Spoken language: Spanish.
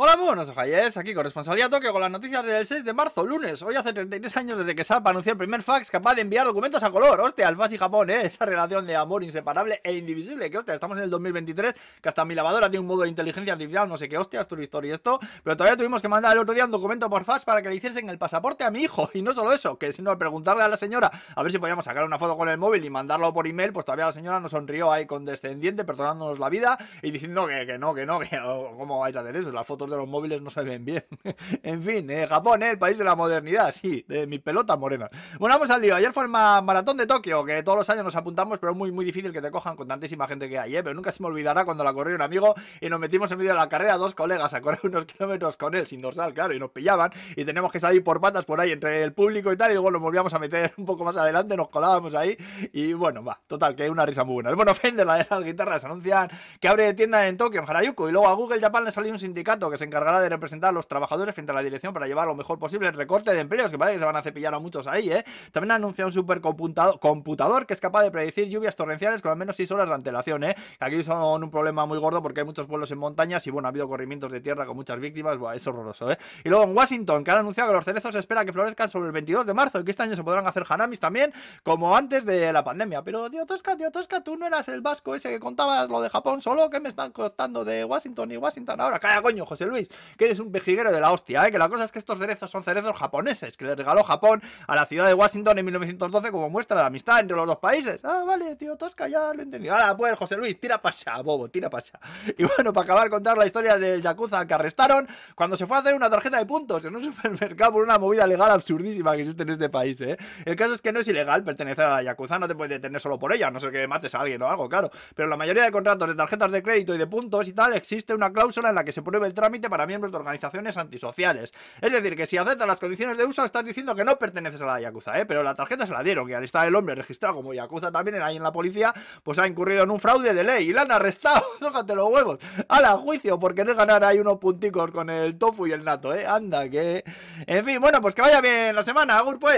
Hola, muy buenos ojalles, aquí con Responsabilidad Tokio con las noticias del 6 de marzo, lunes. Hoy hace 33 años desde que SAP anunció el primer fax capaz de enviar documentos a color. Hostia, el fax y Japón, ¿eh? Esa relación de amor inseparable e indivisible. Que hostia, estamos en el 2023, que hasta mi lavadora tiene un modo de inteligencia artificial, no sé qué hostias, tu historia y esto. Pero todavía tuvimos que mandar el otro día un documento por fax para que le hiciesen el pasaporte a mi hijo. Y no solo eso, que sino preguntarle a la señora a ver si podíamos sacar una foto con el móvil y mandarlo por email, pues todavía la señora nos sonrió ahí condescendiente, perdonándonos la vida y diciendo que, que no, que no, que cómo vais a hacer eso. Las de los móviles no se bien. en fin, eh, Japón, eh, el país de la modernidad, sí, de mi pelota morena. Bueno, vamos al lío. Ayer fue el maratón de Tokio, que todos los años nos apuntamos, pero es muy, muy difícil que te cojan con tantísima gente que hay, ¿eh? Pero nunca se me olvidará cuando la corrió un amigo y nos metimos en medio de la carrera dos colegas a correr unos kilómetros con él, sin dorsal, claro, y nos pillaban y tenemos que salir por patas por ahí entre el público y tal, y luego nos volvíamos a meter un poco más adelante, nos colábamos ahí y bueno, va, total, que hay una risa muy buena. Bueno, Fender, la de las guitarras, anuncian que abre tienda en Tokio, en Harajuku, y luego a Google Japan le salió un sindicato que se encargará de representar a los trabajadores frente a la dirección para llevar lo mejor posible el recorte de empleos, que parece que se van a cepillar a muchos ahí, ¿eh? También ha anunciado un supercomputador que es capaz de predecir lluvias torrenciales con al menos 6 horas de antelación, ¿eh? Aquí son un problema muy gordo porque hay muchos pueblos en montañas y bueno, ha habido corrimientos de tierra con muchas víctimas, es horroroso, ¿eh? Y luego en Washington, que han anunciado que los cerezos espera que florezcan sobre el 22 de marzo y que este año se podrán hacer hanamis también, como antes de la pandemia. Pero, tío Tosca, tío Tosca, tú no eras el vasco ese que contabas lo de Japón solo, que me están contando de Washington y Washington ahora? Calla, coño, José Luis, que eres un pejiguero de la hostia, ¿eh? Que la cosa es que estos cerezos son cerezos japoneses, que le regaló Japón a la ciudad de Washington en 1912 como muestra de amistad entre los dos países. Ah, vale, tío Tosca, ya lo he entendido. Ahora, pues, José Luis, tira para bobo, tira para. Y bueno, para acabar contar la historia del Yakuza que arrestaron cuando se fue a hacer una tarjeta de puntos en un supermercado por una movida legal absurdísima que existe en este país, ¿eh? El caso es que no es ilegal pertenecer a la Yakuza, no te puedes detener solo por ella, no sé que mates a alguien o algo, claro. Pero la mayoría de contratos de tarjetas de crédito y de puntos y tal, existe una cláusula en la que se pruebe el trámite para miembros de organizaciones antisociales. Es decir, que si aceptas las condiciones de uso, estás diciendo que no perteneces a la Yakuza, ¿eh? Pero la tarjeta se la dieron, que al estar el hombre registrado como Yakuza también ahí en la policía, pues ha incurrido en un fraude de ley y la han arrestado. Tócate los huevos. A la juicio por querer ganar ahí unos punticos con el tofu y el nato, ¿eh? Anda, que. En fin, bueno, pues que vaya bien la semana, Agur, pues.